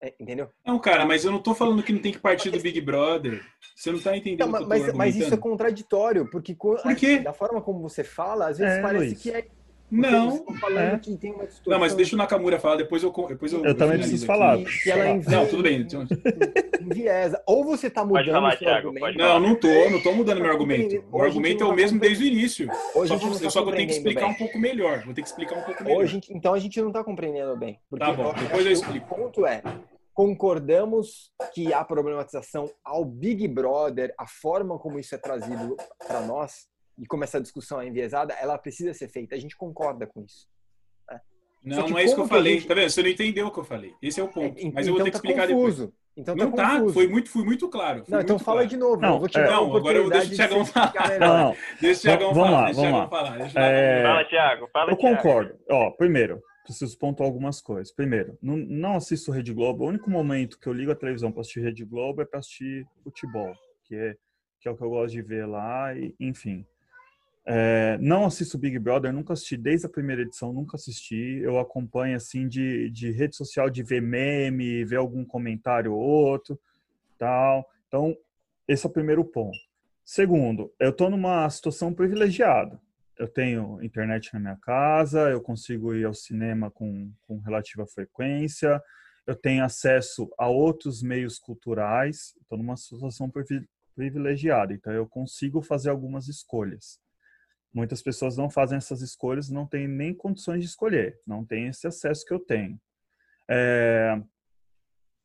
É, entendeu? Não, cara, mas eu não tô falando que não tem que partir do Big Brother. Você não tá entendendo. Não, mas, mas, isso é contraditório, porque Por quê? da forma como você fala, às vezes é, parece Luiz. que é. Não. É. não, mas deixa o Nakamura falar, depois eu depois eu, eu também preciso falar. Que, que ela não, tudo bem. Então... Enviesa. Ou você tá mudando falar, o seu Thiago, argumento. Não, não tô, não tô mudando meu argumento. O argumento é o tá mesmo desde o início. Hoje Só, tá só que eu tenho que explicar bem. um pouco melhor. Vou ter que explicar um pouco melhor. Hoje, então a gente não está compreendendo bem. Porque Tá bom, eu- depois eu explico. O ponto é, concordamos que a problematização ao Big Brother, a forma como isso é trazido para nós e como essa discussão é enviesada, ela precisa ser feita. A gente concorda com isso. Só Não, não é isso que eu falei. gente- Tá vendo? Você não entendeu o que eu falei. Esse é o ponto. É, Mas eu vou ter que tá explicar depois. confuso. Então Não tá tá, confuso. foi muito, fui muito claro. fui Não, então muito fala claro. de novo. Não, vou te é- dar Não, agora eu deixo o de explicar falar. melhor. Não, Deixa o Thiagão Vamos falar. lá, deixa o vamos lá. falar. Deixa É, Fala, Thiago. Fala, Eu Thiago. concordo. Ó, primeiro, preciso pontuar algumas coisas. Primeiro, não, não assisto Rede Globo. O único momento que eu ligo a televisão para assistir Rede Globo é para assistir futebol, que é, que é o que eu gosto de ver lá, e, enfim. É, não assisto Big Brother, nunca assisti desde a primeira edição, nunca assisti. Eu acompanho assim de, de rede social, de ver meme, ver algum comentário ou outro, tal. Então, esse é o primeiro ponto. Segundo, eu estou numa situação privilegiada. Eu tenho internet na minha casa, eu consigo ir ao cinema com, com relativa frequência, eu tenho acesso a outros meios culturais, estou numa situação privi- privilegiada, então eu consigo fazer algumas escolhas. Muitas pessoas não fazem essas escolhas, não têm nem condições de escolher, não têm esse acesso que eu tenho. É,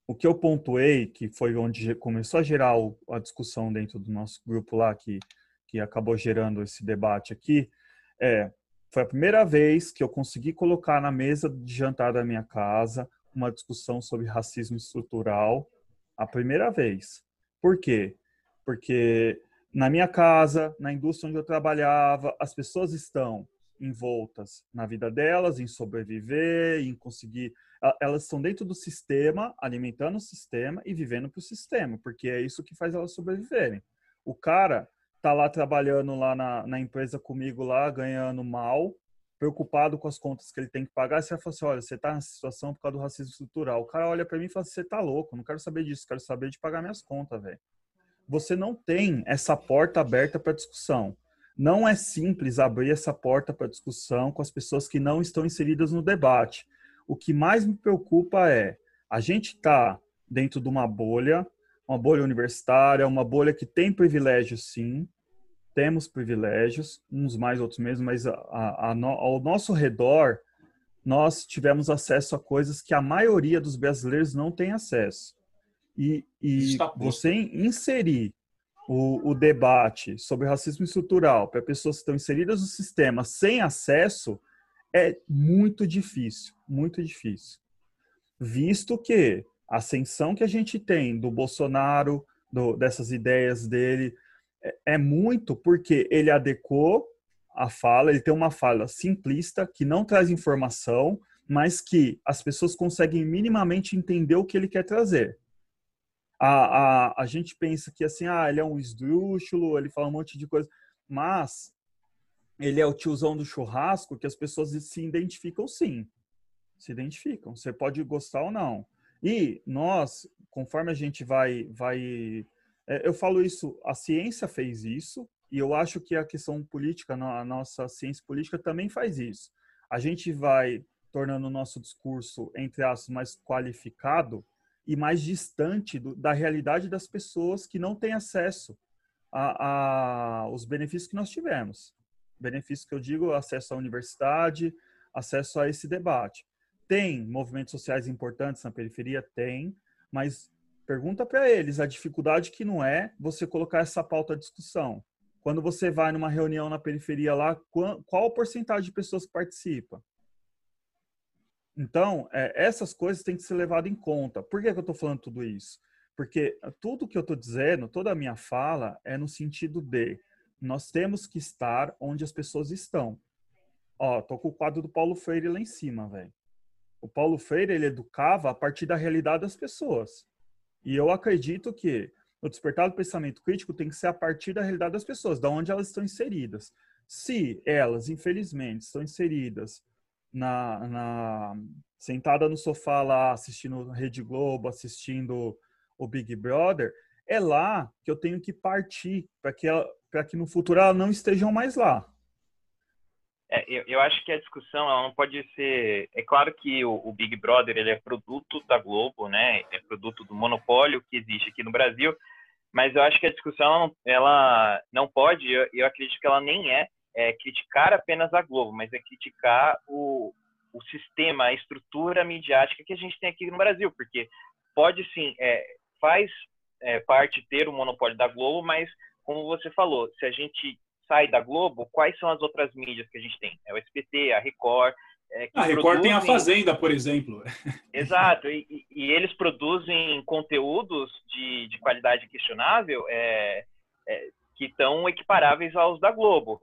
o que eu pontuei, que foi onde começou a gerar a discussão dentro do nosso grupo lá, que, que acabou gerando esse debate aqui, é, foi a primeira vez que eu consegui colocar na mesa de jantar da minha casa uma discussão sobre racismo estrutural, a primeira vez. Por quê? Porque na minha casa, na indústria onde eu trabalhava, as pessoas estão envoltas na vida delas, em sobreviver, em conseguir. Elas estão dentro do sistema, alimentando o sistema e vivendo para o sistema, porque é isso que faz elas sobreviverem. O cara tá lá trabalhando lá na, na empresa comigo lá, ganhando mal, preocupado com as contas que ele tem que pagar, você fala assim, olha, você tá nessa situação por causa do racismo estrutural. O cara olha para mim e fala assim, você tá louco, não quero saber disso, quero saber de pagar minhas contas, velho. Você não tem essa porta aberta para discussão. Não é simples abrir essa porta para discussão com as pessoas que não estão inseridas no debate. O que mais me preocupa é a gente tá dentro de uma bolha, uma bolha universitária, uma bolha que tem privilégios, sim, temos privilégios, uns mais, outros menos, mas a, a, a ao nosso redor, nós tivemos acesso a coisas que a maioria dos brasileiros não tem acesso. E, e você inserir o, o, debate sobre racismo estrutural para pessoas que estão inseridas no sistema sem acesso é muito difícil, muito difícil. Visto que a ascensão que a gente tem do Bolsonaro, do, dessas ideias dele, é, é muito porque ele adequou a fala, ele tem uma fala simplista que não traz informação, mas que as pessoas conseguem minimamente entender o que ele quer trazer. A, a, a gente pensa que assim, ah, ele é um esdrúxulo, ele fala um monte de coisa, mas ele é o tiozão do churrasco que as pessoas se identificam sim. Se identificam. Você pode gostar ou não. E nós, conforme a gente vai, vai é, eu falo isso, a ciência fez isso, e eu acho que a questão política, a nossa ciência política também faz isso. A gente vai tornando o nosso discurso, entre aspas, mais qualificado e mais distante do, da realidade das pessoas que não têm acesso a, a, os benefícios que nós tivemos. Benefícios que eu digo, acesso à universidade, acesso a esse debate. Tem movimentos sociais importantes na periferia? Tem, mas Pergunta para eles a dificuldade que não é você colocar essa pauta à discussão. Quando você vai numa reunião na periferia lá, qual a porcentagem de pessoas participa? Então, é, essas coisas têm que ser levadas em conta. Por que, que eu estou falando tudo isso? Porque tudo que eu estou dizendo, toda a minha fala, é no sentido de nós temos que estar onde as pessoas estão. Ó, tô com o quadro do Paulo Freire lá em cima, velho. O Paulo Freire, ele educava a partir da realidade das pessoas. E eu acredito que o despertar do pensamento crítico tem que ser a partir da realidade das pessoas, da onde elas estão inseridas. Se elas, infelizmente, estão inseridas na, na sentada no sofá lá assistindo Rede Globo, assistindo o Big Brother, é lá que eu tenho que partir para que, para que no futuro elas não estejam mais lá. É, eu, eu, acho que a discussão ela não pode ser. É claro que o, o, Big Brother ele é produto da Globo, né? É produto do monopólio que existe aqui no Brasil. Mas eu acho que a discussão ela não pode. Eu, eu acredito que ela nem é, é, criticar apenas a Globo, mas é criticar o, o sistema, a estrutura midiática que a gente tem aqui no Brasil, porque pode sim, é, faz é, parte ter o monopólio da Globo, mas como você falou, se a gente sai da Globo, quais são as outras mídias que a gente tem? É o SBT, a Record. É, a Record produzem... tem a Fazenda, por exemplo. Exato, e, e eles produzem conteúdos de, de qualidade questionável é, é, que estão equiparáveis aos da Globo.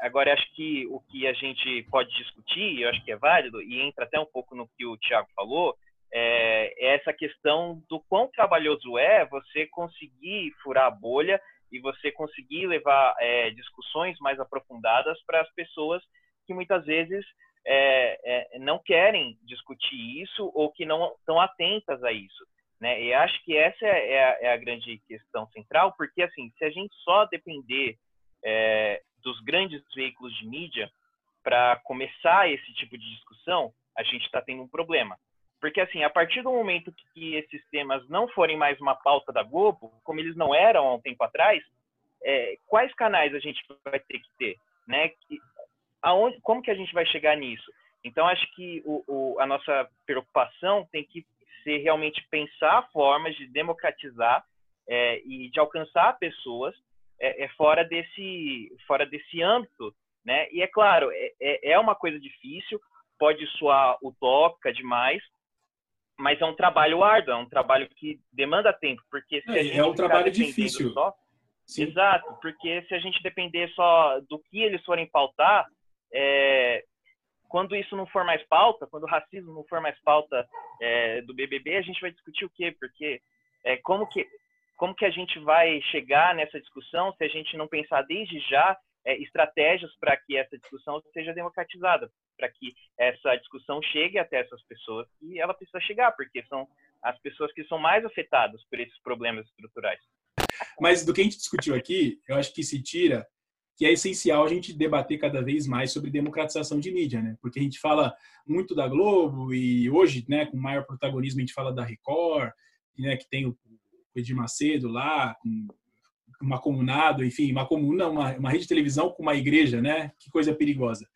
Agora, acho que o que a gente pode discutir, eu acho que é válido, e entra até um pouco no que o Tiago falou, é, é essa questão do quão trabalhoso é você conseguir furar a bolha e você conseguir levar é, discussões mais aprofundadas para as pessoas que muitas vezes é, é, não querem discutir isso ou que não estão atentas a isso. Né? E acho que essa é, a, é a, grande questão central, porque assim, se a gente só depender é, dos grandes veículos de mídia para começar esse tipo de discussão, a gente está tendo um problema. Porque, assim, a partir do momento que esses temas não forem mais uma pauta da Globo, como eles não eram há um tempo atrás, é, quais canais a gente vai ter que ter? Né? Que, aonde, como que a gente vai chegar nisso? Então, acho que o, o, a nossa preocupação tem que ser realmente pensar formas de democratizar é, e de alcançar pessoas é, é, fora, desse, fora desse âmbito. Né? E, é claro, é, é, é uma coisa difícil, pode soar utópica demais, mas é um trabalho árduo, é um trabalho que demanda tempo, porque se é, a gente é um trabalho difícil. Só, exato, porque se a gente depender só do que eles forem pautar, é, quando isso não for mais pauta, quando o racismo não for mais pauta é, do BBB, a gente vai discutir o quê? Porque é, como que como que a gente vai chegar nessa discussão se a gente não pensar desde já é, estratégias para que essa discussão seja democratizada, para que essa discussão chegue até essas pessoas e ela precisa chegar, porque são as pessoas que são mais afetadas por esses problemas estruturais. Mas do que a gente discutiu aqui, eu acho que se tira que é essencial a gente debater cada vez mais sobre democratização de mídia, né? Porque a gente fala muito da Globo e hoje, né, com maior protagonismo a gente fala da Record, né, que tem o Edir Macedo lá, com uma comunado, enfim, uma comuna, uma, uma rede de televisão com uma igreja, né? Que coisa perigosa.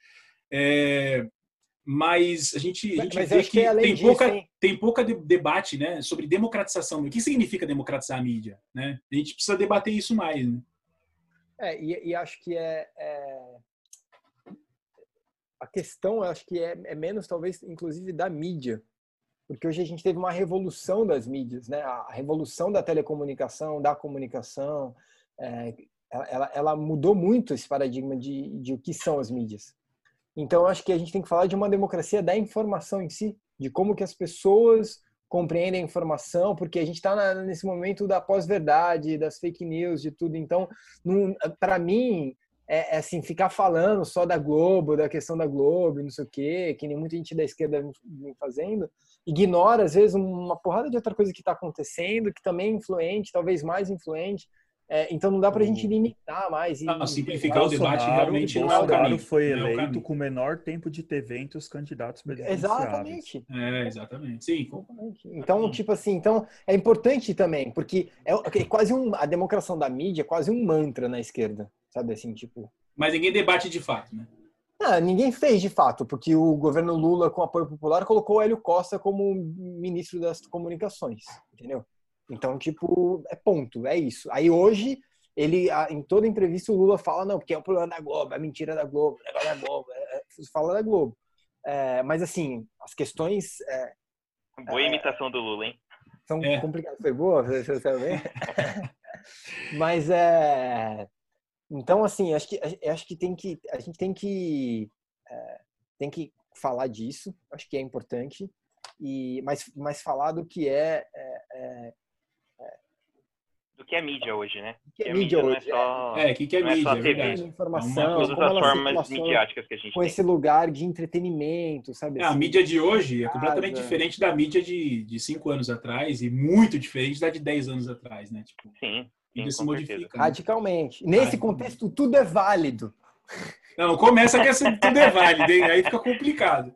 É, mas a gente, a gente Mas vê que, que tem, disso, pouca, hein? tem pouca de- debate né, sobre democratização. O que significa democratizar a mídia? Né? A gente precisa debater isso mais. Né? É, e, e acho que é, é- a questão, acho que é, é menos talvez, inclusive, da mídia, porque hoje a gente teve uma revolução das mídias, né? A revolução da telecomunicação, da comunicação, é, ela- ela, mudou muito esse paradigma de, de o que são as mídias. Então, acho que a gente tem que falar de uma democracia da informação em si, de como que as pessoas compreendem a informação, porque a gente está nesse momento da pós-verdade, das fake news, de tudo. Então, para mim, é, é assim, ficar falando só da Globo, da questão da Globo, não sei o quê, que nem muita gente da esquerda vem fazendo, ignora, às vezes, uma porrada de outra coisa que está acontecendo, que também é influente, talvez mais influente. É, então, não dá para a gente limitar mais. E, Não, simplificar o Bolsonaro- debate realmente não é o caminho. foi é o eleito caminho. com o menor tempo de TV entre os candidatos presidenciáveis. Exatamente. É, exatamente. Sim, Exatamente. Então, tipo assim, então é importante também, porque é, é quase um a democração da mídia é quase um mantra na esquerda, sabe assim, tipo, mas ninguém debate de fato. Né? Ah, ninguém fez de fato, porque o governo Lula com apoio popular colocou o Hélio Costa como ministro das comunicações, entendeu? Então, tipo, é ponto, é isso. Aí hoje ele em toda entrevista o Lula fala não, porque é o problema da Globo, é mentira da Globo, é negócio da Globo, é, é, fala da Globo. É, mas assim, as questões é, Boa imitação do Lula, hein? são É. complicadas. Foi boa? Você você também? Mas é. Então, assim, acho que, acho que tem que. A gente tem que. é, tem que falar disso, acho que é importante. E, mas, mas falar do que é, é, Do que é mídia hoje, né? que é Que mídia não hoje. é só, É, o que, que é não é mídia? só É TV. é informação, todas as formas midiáticas que a gente com tem. esse lugar de entretenimento, sabe? É, a assim? mídia de hoje é completamente Casa. diferente da mídia de, de cinco anos atrás e muito diferente da de 10 anos atrás, né? Tipo, a Sim, sim, certeza. modifica. né? Radicalmente. Nesse Radicalmente. contexto, tudo é válido Não, começa que essa tudo é válido, hein? aí fica complicado.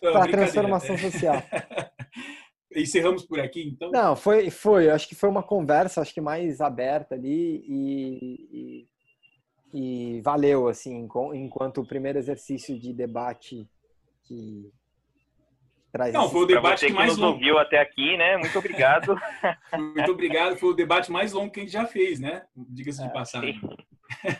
Para a transformação social. Encerramos por aqui, então? Não, foi, foi. Acho que foi uma conversa, acho que mais aberta ali e, e, e valeu, assim, enquanto o primeiro exercício de debate que traz. Não, foi o debate que que mais nos longo. ouviu até aqui, né? Muito obrigado. Muito obrigado. Foi o debate mais longo que a gente já fez, né? Diga-se de É, passagem.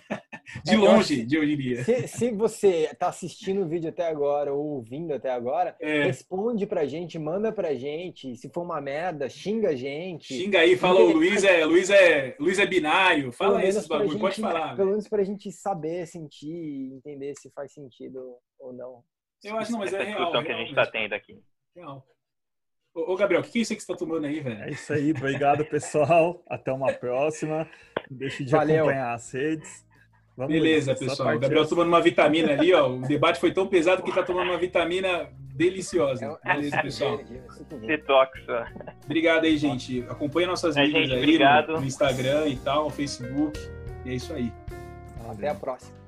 De É, eu longe, acho- eu diria. Se, se você está assistindo o vídeo até agora ou ouvindo até agora, É, responde pra gente, manda pra gente. Se for uma merda, xinga a gente. xinga aí, fala o Luiz é, Luiz é, Luiz é binário. Fala esses bagulho, pode gente- falar. Pelo menos pra gente saber, sentir, entender se faz sentido ou não. Eu acho, não, mas é Essa real. discussão que a real gente está tendo aqui. real. Ô, ô, Gabriel, o que é isso que você tá tomando aí, É velho? isso aí, obrigado pessoal. Até uma próxima. Não deixe de Valeu. acompanhar as redes. Vamos Beleza, pessoal. O Gabriel é- tomando uma vitamina ali, ó. O debate foi tão pesado que tá tomando uma vitamina deliciosa. É, Beleza, pessoal. é verde. Detox. Obrigado aí, gente. Acompanha nossas É, mídias gente, aí no, no Instagram e tal, no Facebook. E é isso aí. Até a próxima.